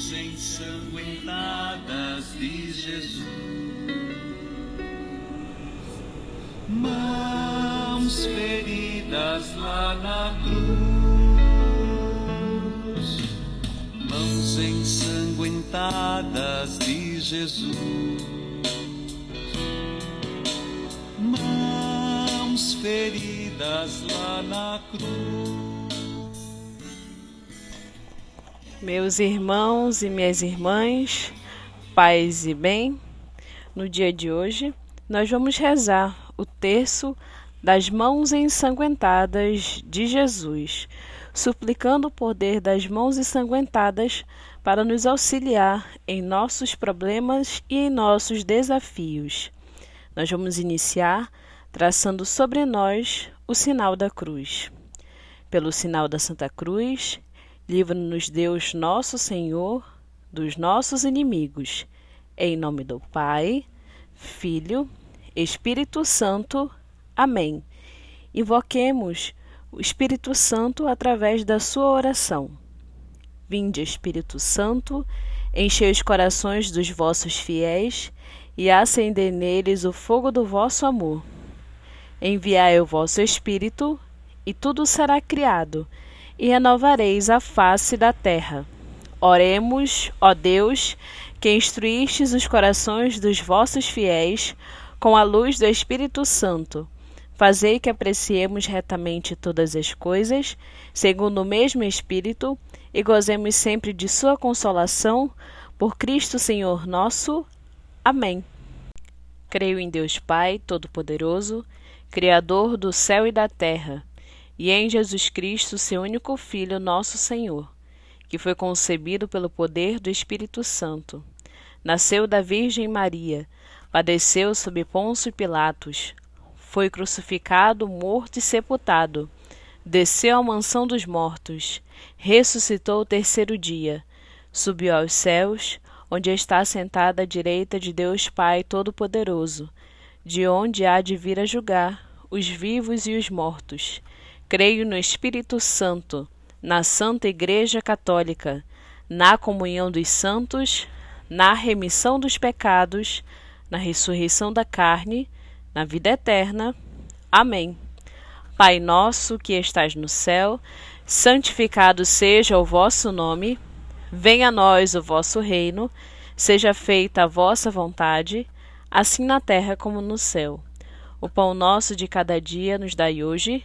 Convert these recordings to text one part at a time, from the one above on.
Mãos ensanguentadas de Jesus. Mãos feridas lá na cruz. Mãos ensanguentadas de Jesus. Mãos feridas lá na cruz. Meus irmãos e minhas irmãs, paz e bem, no dia de hoje nós vamos rezar o terço das mãos ensanguentadas de Jesus, suplicando o poder das mãos ensanguentadas para nos auxiliar em nossos problemas e em nossos desafios. Nós vamos iniciar traçando sobre nós o sinal da cruz. Pelo sinal da Santa Cruz, Livra-nos, Deus nosso Senhor, dos nossos inimigos. Em nome do Pai, Filho, Espírito Santo. Amém. Invoquemos o Espírito Santo através da sua oração. Vinde, Espírito Santo, enchei os corações dos vossos fiéis e acendei neles o fogo do vosso amor. Enviai o vosso Espírito, e tudo será criado e renovareis a face da terra. Oremos, ó Deus, que instruístes os corações dos vossos fiéis com a luz do Espírito Santo. Fazei que apreciemos retamente todas as coisas, segundo o mesmo Espírito, e gozemos sempre de Sua consolação, por Cristo Senhor nosso. Amém. Creio em Deus Pai Todo-Poderoso, Criador do céu e da terra e em Jesus Cristo, seu único Filho, nosso Senhor, que foi concebido pelo poder do Espírito Santo. Nasceu da Virgem Maria, padeceu sob Pôncio Pilatos, foi crucificado, morto e sepultado, desceu à mansão dos mortos, ressuscitou o terceiro dia, subiu aos céus, onde está sentada à direita de Deus Pai Todo-Poderoso, de onde há de vir a julgar os vivos e os mortos. Creio no Espírito Santo, na Santa Igreja Católica, na comunhão dos santos, na remissão dos pecados, na ressurreição da carne, na vida eterna. Amém. Pai nosso que estás no céu, santificado seja o vosso nome. Venha a nós o vosso reino. Seja feita a vossa vontade, assim na terra como no céu. O pão nosso de cada dia nos dai hoje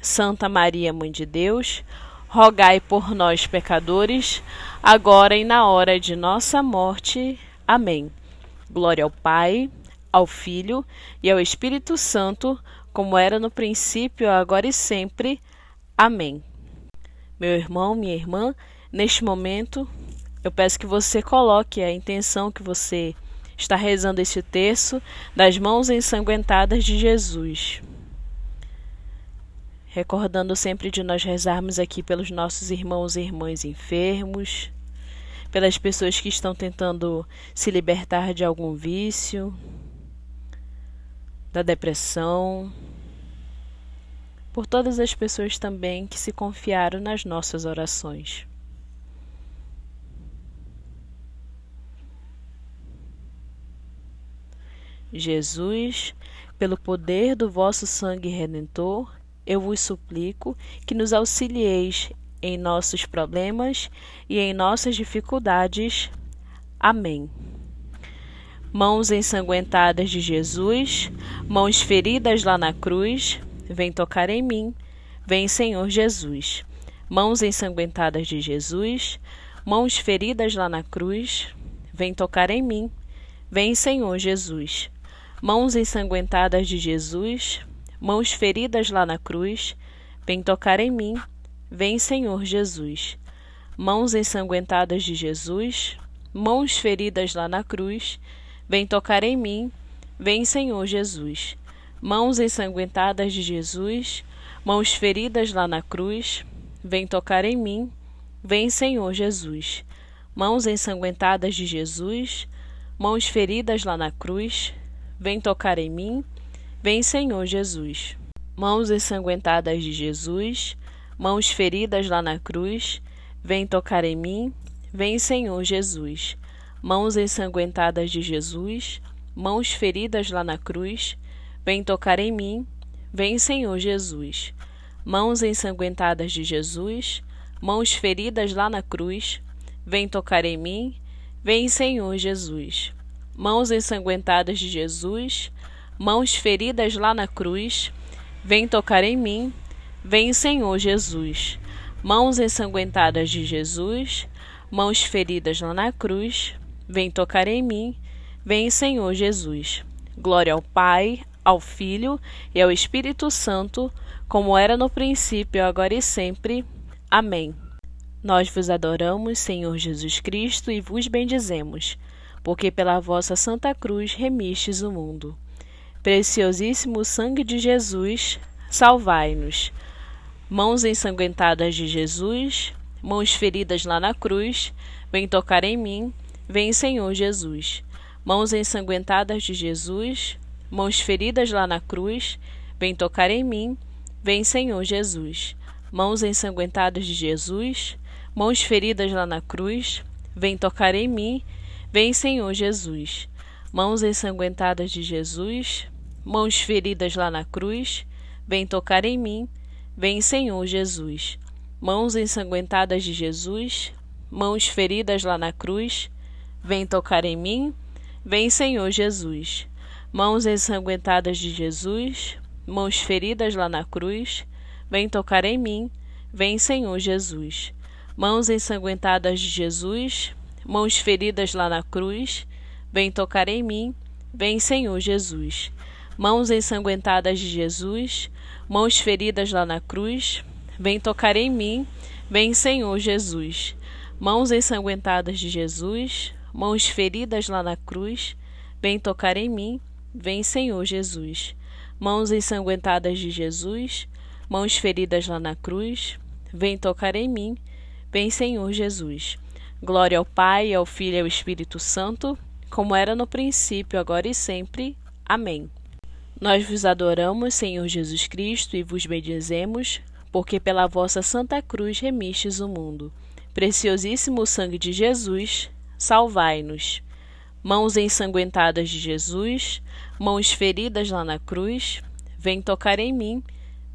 Santa Maria, Mãe de Deus, rogai por nós, pecadores, agora e na hora de nossa morte. Amém. Glória ao Pai, ao Filho e ao Espírito Santo, como era no princípio, agora e sempre. Amém. Meu irmão, minha irmã, neste momento, eu peço que você coloque a intenção que você está rezando este terço das mãos ensanguentadas de Jesus recordando sempre de nós rezarmos aqui pelos nossos irmãos e irmãs enfermos, pelas pessoas que estão tentando se libertar de algum vício, da depressão, por todas as pessoas também que se confiaram nas nossas orações. Jesus, pelo poder do vosso sangue redentor, eu vos suplico que nos auxilieis em nossos problemas e em nossas dificuldades. Amém. Mãos ensanguentadas de Jesus, mãos feridas lá na cruz, vem tocar em mim, vem Senhor Jesus. Mãos ensanguentadas de Jesus, mãos feridas lá na cruz, vem tocar em mim, vem Senhor Jesus. Mãos ensanguentadas de Jesus, mãos feridas lá na cruz, vem tocar em mim, vem Senhor Jesus. Mãos ensanguentadas de Jesus, mãos feridas lá na cruz, Vem tocar em mim, vem Senhor Jesus. Mãos ensanguentadas de Jesus, mãos feridas lá na cruz, vem tocar em mim, vem Senhor Jesus. Mãos ensanguentadas de Jesus, mãos feridas lá na cruz, vem tocar em mim, vem Senhor Jesus. Mãos ensanguentadas de Jesus, mãos feridas lá na cruz, vem tocar em mim, vem Senhor Jesus mãos ensanguentadas de Jesus, mãos feridas lá na cruz, vem tocar em mim, vem Senhor Jesus. Mãos ensanguentadas de Jesus, mãos feridas lá na cruz, vem tocar em mim, vem Senhor Jesus. Mãos ensanguentadas de Jesus, mãos feridas lá na cruz, vem tocar em mim, vem Senhor Jesus. Mãos ensanguentadas de Jesus, mãos feridas lá na cruz, Vem tocar em mim, vem Senhor Jesus. Glória ao Pai, ao Filho e ao Espírito Santo, como era no princípio, agora e sempre. Amém. Nós vos adoramos, Senhor Jesus Cristo, e vos bendizemos, porque pela vossa Santa Cruz remistes o mundo. Preciosíssimo sangue de Jesus, salvai-nos. Mãos ensanguentadas de Jesus, mãos feridas lá na cruz, vem tocar em mim, Vem, Senhor Jesus. Mãos ensanguentadas de Jesus, mãos feridas lá na cruz, vem tocar em mim. Vem, Senhor Jesus. Mãos ensanguentadas de Jesus, mãos feridas lá na cruz, vem tocar em mim. Vem, Senhor Jesus. Mãos ensanguentadas de Jesus, mãos feridas lá na cruz, vem tocar em mim. Vem, Senhor Jesus. Mãos ensanguentadas de Jesus, mãos feridas lá na cruz, Vem tocar em mim, vem Senhor Jesus. Mãos ensanguentadas de Jesus, mãos feridas lá na cruz, vem tocar em mim, vem Senhor Jesus. Mãos ensanguentadas de Jesus, mãos feridas lá na cruz, vem tocar em mim, vem Senhor Jesus. Mãos ensanguentadas de Jesus, mãos feridas lá na cruz, vem tocar em mim, vem Senhor Jesus. Mãos ensanguentadas de Jesus, mãos feridas lá na cruz, vem tocar em mim, vem Senhor Jesus. Mãos ensanguentadas de Jesus, mãos feridas lá na cruz, vem tocar em mim, vem Senhor Jesus. Glória ao Pai, ao Filho e ao Espírito Santo, como era no princípio, agora e sempre. Amém. Nós vos adoramos, Senhor Jesus Cristo, e vos bendizemos, porque pela vossa Santa Cruz remistes o mundo. Preciosíssimo sangue de Jesus, salvai-nos. Mãos ensanguentadas de Jesus, mãos feridas lá na cruz, vem tocar em mim,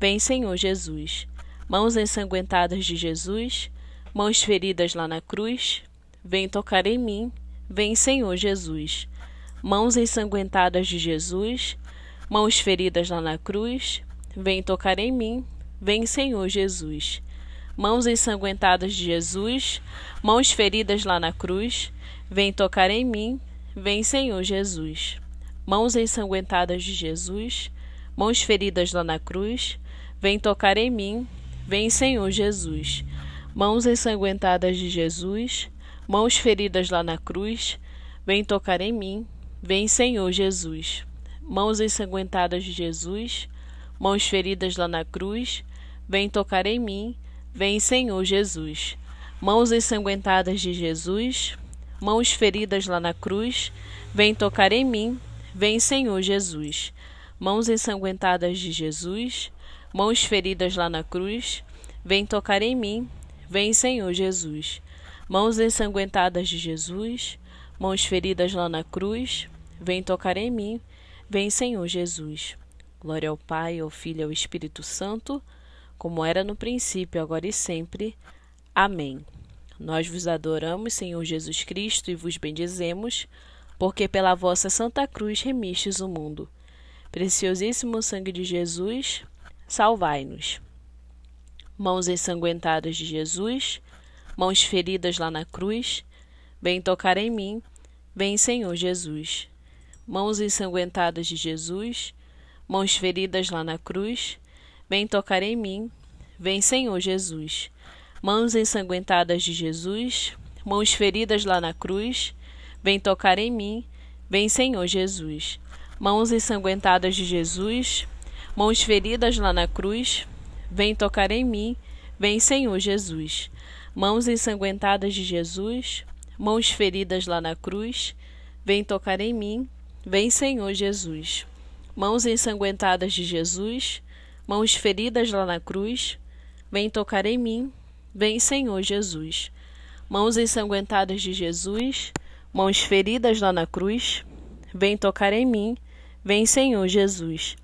vem Senhor Jesus. Mãos ensanguentadas de Jesus, mãos feridas lá na cruz, vem tocar em mim, vem Senhor Jesus. Mãos ensanguentadas de Jesus, mãos feridas lá na cruz, vem tocar em mim, vem Senhor Jesus mãos ensanguentadas de Jesus, mãos feridas lá na cruz, vem tocar em mim, vem Senhor Jesus. Mãos ensanguentadas de Jesus, mãos feridas lá na cruz, vem tocar em mim, vem Senhor Jesus. Mãos ensanguentadas de Jesus, mãos feridas lá na cruz, vem tocar em mim, vem Senhor Jesus. Mãos ensanguentadas de Jesus, mãos feridas lá na cruz, vem tocar em mim, Vem, Senhor Jesus. Mãos ensanguentadas de Jesus, mãos feridas lá na cruz, vem tocar em mim. Vem, Senhor Jesus. Mãos ensanguentadas de Jesus, mãos feridas lá na cruz, vem tocar em mim. Vem, Senhor Jesus. Mãos ensanguentadas de Jesus, mãos feridas lá na cruz, vem tocar em mim. Vem, Senhor Jesus. Glória ao Pai, ao Filho e ao Espírito Santo como era no princípio, agora e sempre. Amém. Nós vos adoramos, Senhor Jesus Cristo, e vos bendizemos, porque pela vossa Santa Cruz remistes o mundo. Preciosíssimo sangue de Jesus, salvai-nos. Mãos ensanguentadas de Jesus, mãos feridas lá na cruz, vem tocar em mim, vem Senhor Jesus. Mãos ensanguentadas de Jesus, mãos feridas lá na cruz, vem tocar em mim, vem Senhor Jesus. Mãos ensanguentadas de Jesus, mãos feridas lá na cruz, vem tocar em mim, vem Senhor Jesus. Mãos ensanguentadas de Jesus, mãos feridas lá na cruz, vem tocar em mim, vem Senhor Jesus. Mãos ensanguentadas de Jesus, mãos feridas lá na cruz, vem tocar em mim, vem Senhor Jesus. Mãos ensanguentadas de Jesus, mãos feridas lá na cruz, vem tocar em mim, Vem, Senhor Jesus. Mãos ensanguentadas de Jesus, mãos feridas lá na cruz, vem tocar em mim. Vem, Senhor Jesus.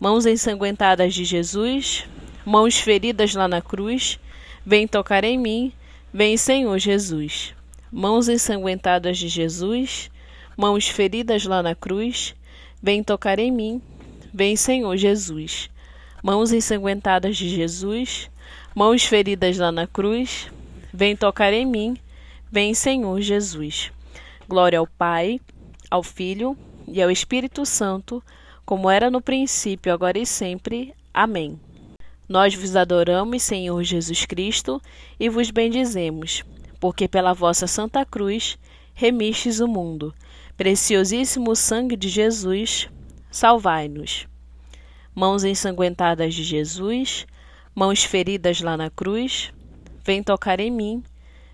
Mãos ensanguentadas de Jesus, mãos feridas lá na cruz, vem tocar em mim. Vem, Senhor Jesus. Mãos ensanguentadas de Jesus, mãos feridas lá na cruz, vem tocar em mim. Vem, Senhor Jesus. Mãos ensanguentadas de Jesus, Mãos feridas lá na cruz, vem tocar em mim, vem Senhor Jesus. Glória ao Pai, ao Filho e ao Espírito Santo, como era no princípio, agora e sempre. Amém. Nós vos adoramos, Senhor Jesus Cristo, e vos bendizemos, porque pela vossa Santa Cruz remistes o mundo. Preciosíssimo sangue de Jesus, salvai-nos. Mãos ensanguentadas de Jesus, mãos feridas lá na cruz, vem tocar em mim,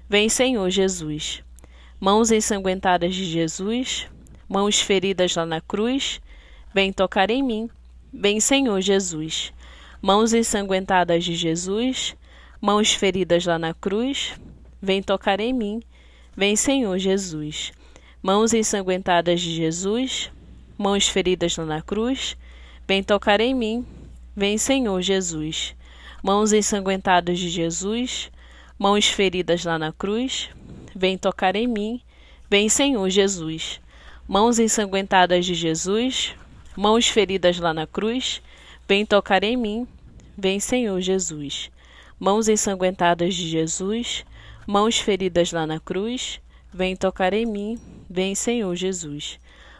vem Senhor Jesus. Mãos ensanguentadas de Jesus, mãos feridas lá na cruz, vem tocar em mim, vem Senhor Jesus. Mãos ensanguentadas de Jesus, mãos feridas lá na cruz, vem tocar em mim, vem Senhor Jesus. Mãos ensanguentadas de Jesus, mãos feridas lá na cruz, vem tocar em mim, vem Senhor Jesus mãos ensanguentadas de Jesus, mãos feridas lá na cruz, vem tocar em mim, vem Senhor Jesus. Mãos ensanguentadas de Jesus, mãos feridas lá na cruz, vem tocar em mim, vem Senhor Jesus. Mãos ensanguentadas de Jesus, mãos feridas lá na cruz, vem tocar em mim, vem Senhor Jesus.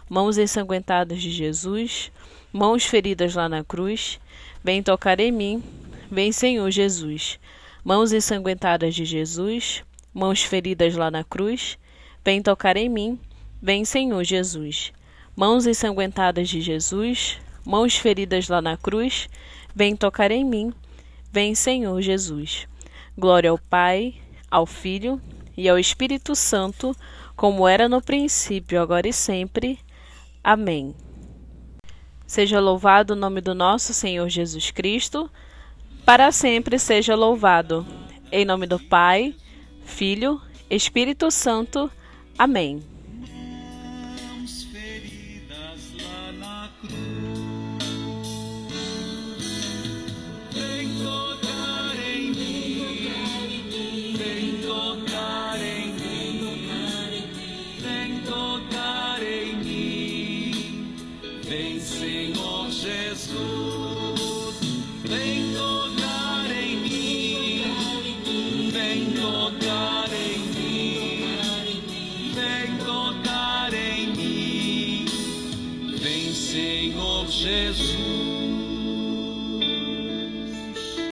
Mãos ensanguentadas de Jesus, mãos feridas lá na cruz, vem tocar em mim, Vem, Senhor Jesus. Mãos ensanguentadas de Jesus, mãos feridas lá na cruz, vem tocar em mim. Vem, Senhor Jesus. Mãos ensanguentadas de Jesus, mãos feridas lá na cruz, vem tocar em mim. Vem, Senhor Jesus. Glória ao Pai, ao Filho e ao Espírito Santo, como era no princípio, agora e sempre. Amém. Seja louvado o nome do nosso Senhor Jesus Cristo para sempre seja louvado. Em nome do Pai, Filho, Espírito Santo. Amém.